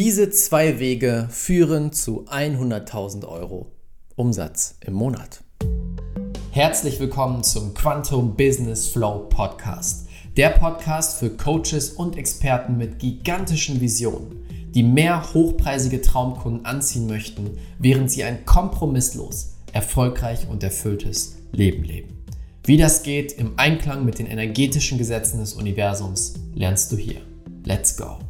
Diese zwei Wege führen zu 100.000 Euro Umsatz im Monat. Herzlich willkommen zum Quantum Business Flow Podcast. Der Podcast für Coaches und Experten mit gigantischen Visionen, die mehr hochpreisige Traumkunden anziehen möchten, während sie ein kompromisslos, erfolgreich und erfülltes Leben leben. Wie das geht im Einklang mit den energetischen Gesetzen des Universums, lernst du hier. Let's go!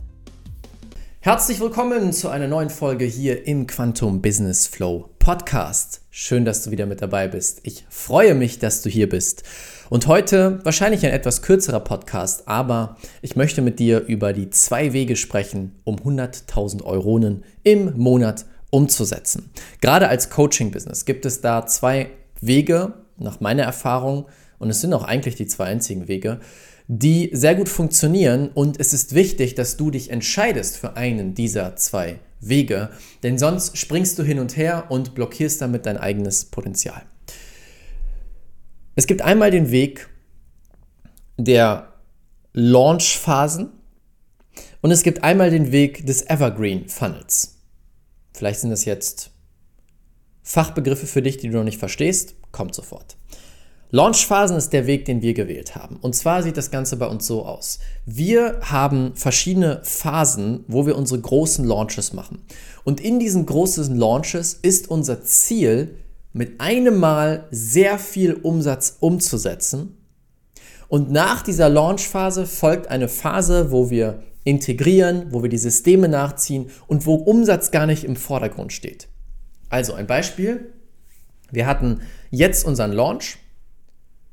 Herzlich willkommen zu einer neuen Folge hier im Quantum Business Flow Podcast. Schön, dass du wieder mit dabei bist. Ich freue mich, dass du hier bist. Und heute wahrscheinlich ein etwas kürzerer Podcast, aber ich möchte mit dir über die zwei Wege sprechen, um 100.000 Euronen im Monat umzusetzen. Gerade als Coaching-Business gibt es da zwei Wege, nach meiner Erfahrung, und es sind auch eigentlich die zwei einzigen Wege, die sehr gut funktionieren und es ist wichtig, dass du dich entscheidest für einen dieser zwei Wege, denn sonst springst du hin und her und blockierst damit dein eigenes Potenzial. Es gibt einmal den Weg der Launch-Phasen und es gibt einmal den Weg des Evergreen Funnels. Vielleicht sind das jetzt Fachbegriffe für dich, die du noch nicht verstehst, kommt sofort. Launchphasen ist der Weg, den wir gewählt haben. Und zwar sieht das Ganze bei uns so aus. Wir haben verschiedene Phasen, wo wir unsere großen Launches machen. Und in diesen großen Launches ist unser Ziel, mit einem Mal sehr viel Umsatz umzusetzen. Und nach dieser Launchphase folgt eine Phase, wo wir integrieren, wo wir die Systeme nachziehen und wo Umsatz gar nicht im Vordergrund steht. Also ein Beispiel. Wir hatten jetzt unseren Launch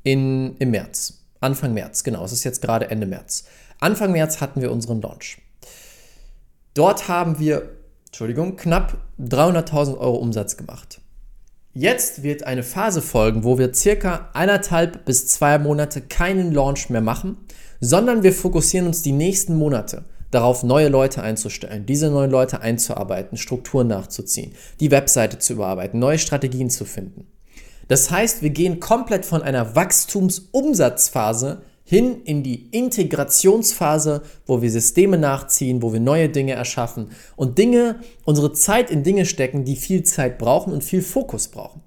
in, im März. Anfang März, genau. Es ist jetzt gerade Ende März. Anfang März hatten wir unseren Launch. Dort haben wir, Entschuldigung, knapp 300.000 Euro Umsatz gemacht. Jetzt wird eine Phase folgen, wo wir circa eineinhalb bis zwei Monate keinen Launch mehr machen, sondern wir fokussieren uns die nächsten Monate darauf, neue Leute einzustellen, diese neuen Leute einzuarbeiten, Strukturen nachzuziehen, die Webseite zu überarbeiten, neue Strategien zu finden. Das heißt, wir gehen komplett von einer Wachstumsumsatzphase hin in die Integrationsphase, wo wir Systeme nachziehen, wo wir neue Dinge erschaffen und Dinge, unsere Zeit in Dinge stecken, die viel Zeit brauchen und viel Fokus brauchen.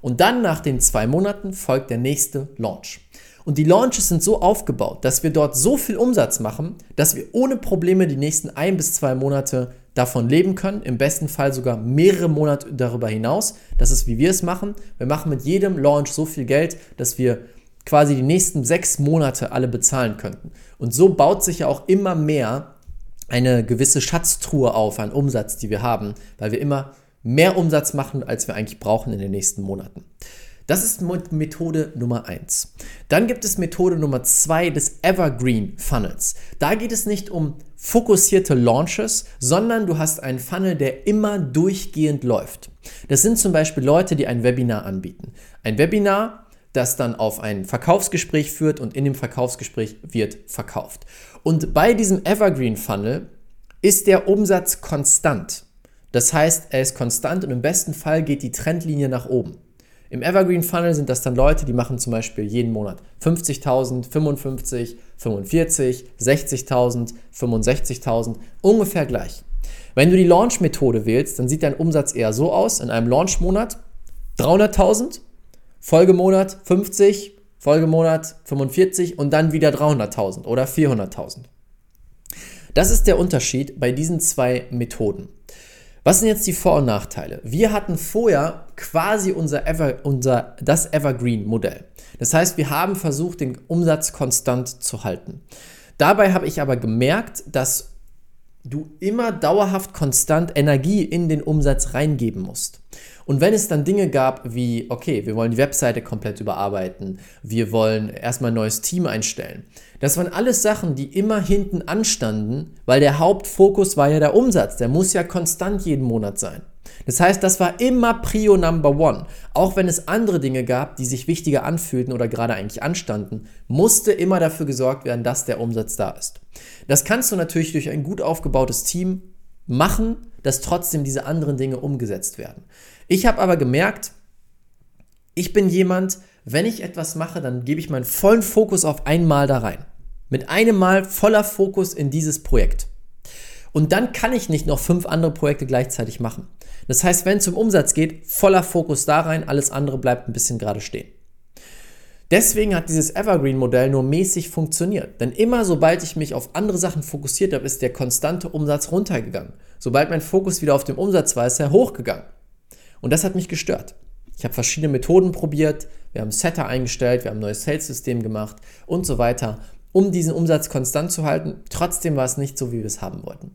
Und dann nach den zwei Monaten folgt der nächste Launch. Und die Launches sind so aufgebaut, dass wir dort so viel Umsatz machen, dass wir ohne Probleme die nächsten ein bis zwei Monate davon leben können, im besten Fall sogar mehrere Monate darüber hinaus. Das ist, wie wir es machen. Wir machen mit jedem Launch so viel Geld, dass wir quasi die nächsten sechs Monate alle bezahlen könnten. Und so baut sich ja auch immer mehr eine gewisse Schatztruhe auf an Umsatz, die wir haben, weil wir immer mehr Umsatz machen, als wir eigentlich brauchen in den nächsten Monaten. Das ist Methode Nummer 1. Dann gibt es Methode Nummer 2 des Evergreen Funnels. Da geht es nicht um fokussierte Launches, sondern du hast einen Funnel, der immer durchgehend läuft. Das sind zum Beispiel Leute, die ein Webinar anbieten. Ein Webinar, das dann auf ein Verkaufsgespräch führt und in dem Verkaufsgespräch wird verkauft. Und bei diesem Evergreen Funnel ist der Umsatz konstant. Das heißt, er ist konstant und im besten Fall geht die Trendlinie nach oben. Im Evergreen Funnel sind das dann Leute, die machen zum Beispiel jeden Monat 50.000, 55, 45, 60.000, 65.000, ungefähr gleich. Wenn du die Launch-Methode wählst, dann sieht dein Umsatz eher so aus, in einem Launch-Monat 300.000, Folgemonat 50, Folgemonat 45 und dann wieder 300.000 oder 400.000. Das ist der Unterschied bei diesen zwei Methoden. Was sind jetzt die Vor- und Nachteile? Wir hatten vorher quasi unser, Ever, unser das Evergreen-Modell. Das heißt, wir haben versucht, den Umsatz konstant zu halten. Dabei habe ich aber gemerkt, dass du immer dauerhaft konstant Energie in den Umsatz reingeben musst. Und wenn es dann Dinge gab wie, okay, wir wollen die Webseite komplett überarbeiten, wir wollen erstmal ein neues Team einstellen, das waren alles Sachen, die immer hinten anstanden, weil der Hauptfokus war ja der Umsatz, der muss ja konstant jeden Monat sein. Das heißt, das war immer Prio Number One. Auch wenn es andere Dinge gab, die sich wichtiger anfühlten oder gerade eigentlich anstanden, musste immer dafür gesorgt werden, dass der Umsatz da ist. Das kannst du natürlich durch ein gut aufgebautes Team machen, dass trotzdem diese anderen Dinge umgesetzt werden. Ich habe aber gemerkt, ich bin jemand, wenn ich etwas mache, dann gebe ich meinen vollen Fokus auf einmal da rein. Mit einem Mal voller Fokus in dieses Projekt. Und dann kann ich nicht noch fünf andere Projekte gleichzeitig machen. Das heißt, wenn es um Umsatz geht, voller Fokus da rein, alles andere bleibt ein bisschen gerade stehen. Deswegen hat dieses Evergreen-Modell nur mäßig funktioniert. Denn immer sobald ich mich auf andere Sachen fokussiert habe, ist der konstante Umsatz runtergegangen. Sobald mein Fokus wieder auf dem Umsatz war, ist er hochgegangen. Und das hat mich gestört. Ich habe verschiedene Methoden probiert, wir haben Setter eingestellt, wir haben ein neues Sales-System gemacht und so weiter, um diesen Umsatz konstant zu halten. Trotzdem war es nicht so, wie wir es haben wollten.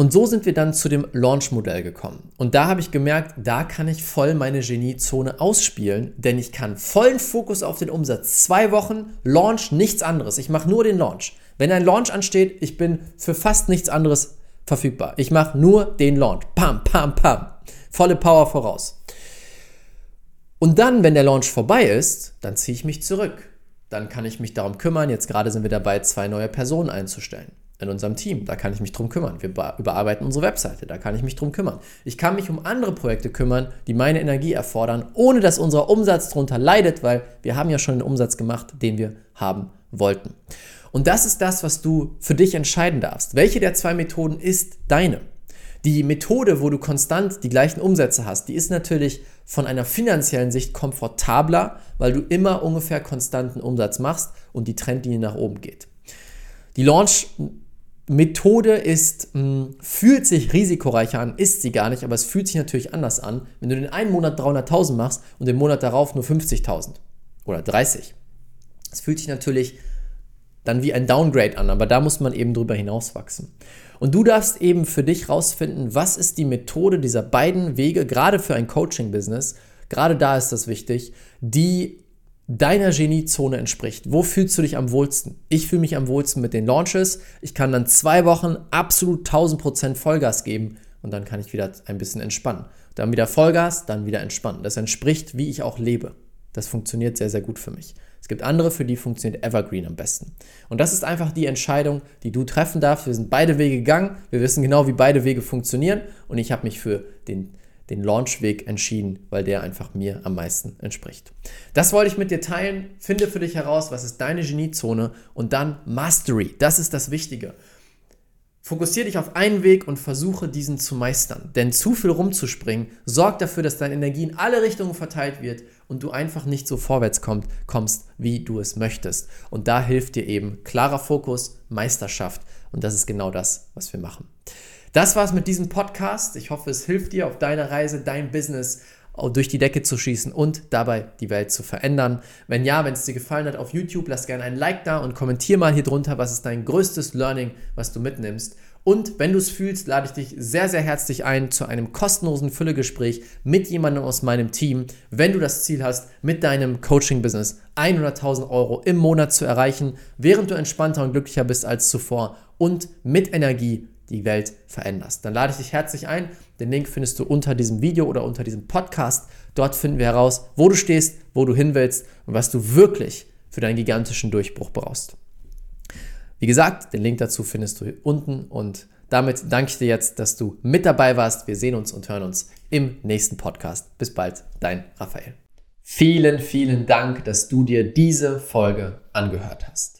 Und so sind wir dann zu dem Launch-Modell gekommen. Und da habe ich gemerkt, da kann ich voll meine Geniezone ausspielen, denn ich kann vollen Fokus auf den Umsatz. Zwei Wochen Launch, nichts anderes. Ich mache nur den Launch. Wenn ein Launch ansteht, ich bin für fast nichts anderes verfügbar. Ich mache nur den Launch. Pam, pam, pam. Volle Power voraus. Und dann, wenn der Launch vorbei ist, dann ziehe ich mich zurück. Dann kann ich mich darum kümmern. Jetzt gerade sind wir dabei, zwei neue Personen einzustellen in unserem Team. Da kann ich mich drum kümmern. Wir überarbeiten unsere Webseite. Da kann ich mich drum kümmern. Ich kann mich um andere Projekte kümmern, die meine Energie erfordern, ohne dass unser Umsatz darunter leidet, weil wir haben ja schon den Umsatz gemacht, den wir haben wollten. Und das ist das, was du für dich entscheiden darfst. Welche der zwei Methoden ist deine? Die Methode, wo du konstant die gleichen Umsätze hast, die ist natürlich von einer finanziellen Sicht komfortabler, weil du immer ungefähr konstanten Umsatz machst und die Trendlinie nach oben geht. Die Launch Methode ist, mh, hm, fühlt sich risikoreicher an, ist sie gar nicht, aber es fühlt sich natürlich anders an, wenn du den einen Monat 300.000 machst und den Monat darauf nur 50.000 oder 30. Es fühlt sich natürlich dann wie ein Downgrade an, aber da muss man eben drüber hinauswachsen. Und du darfst eben für dich rausfinden, was ist die Methode dieser beiden Wege, gerade für ein Coaching-Business, gerade da ist das wichtig, die deiner Geniezone entspricht. Wo fühlst du dich am wohlsten? Ich fühle mich am wohlsten mit den Launches. Ich kann dann zwei Wochen absolut 1000% Vollgas geben und dann kann ich wieder ein bisschen entspannen. Dann wieder Vollgas, dann wieder entspannen. Das entspricht, wie ich auch lebe. Das funktioniert sehr, sehr gut für mich. Es gibt andere, für die funktioniert Evergreen am besten. Und das ist einfach die Entscheidung, die du treffen darfst. Wir sind beide Wege gegangen. Wir wissen genau, wie beide Wege funktionieren. Und ich habe mich für den den Launchweg entschieden, weil der einfach mir am meisten entspricht. Das wollte ich mit dir teilen. Finde für dich heraus, was ist deine Geniezone und dann Mastery. Das ist das Wichtige. Fokussiere dich auf einen Weg und versuche diesen zu meistern. Denn zu viel rumzuspringen sorgt dafür, dass deine Energie in alle Richtungen verteilt wird und du einfach nicht so vorwärts kommt, kommst, wie du es möchtest. Und da hilft dir eben klarer Fokus, Meisterschaft. Und das ist genau das, was wir machen. Das war's mit diesem Podcast. Ich hoffe, es hilft dir auf deiner Reise, dein Business durch die Decke zu schießen und dabei die Welt zu verändern. Wenn ja, wenn es dir gefallen hat auf YouTube, lass gerne ein Like da und kommentier mal hier drunter, was ist dein größtes Learning, was du mitnimmst. Und wenn du es fühlst, lade ich dich sehr, sehr herzlich ein zu einem kostenlosen Füllegespräch mit jemandem aus meinem Team, wenn du das Ziel hast, mit deinem Coaching-Business 100.000 Euro im Monat zu erreichen, während du entspannter und glücklicher bist als zuvor und mit Energie die Welt veränderst. Dann lade ich dich herzlich ein. Den Link findest du unter diesem Video oder unter diesem Podcast. Dort finden wir heraus, wo du stehst, wo du hin willst und was du wirklich für deinen gigantischen Durchbruch brauchst. Wie gesagt, den Link dazu findest du hier unten und damit danke ich dir jetzt, dass du mit dabei warst. Wir sehen uns und hören uns im nächsten Podcast. Bis bald, dein Raphael. Vielen, vielen Dank, dass du dir diese Folge angehört hast.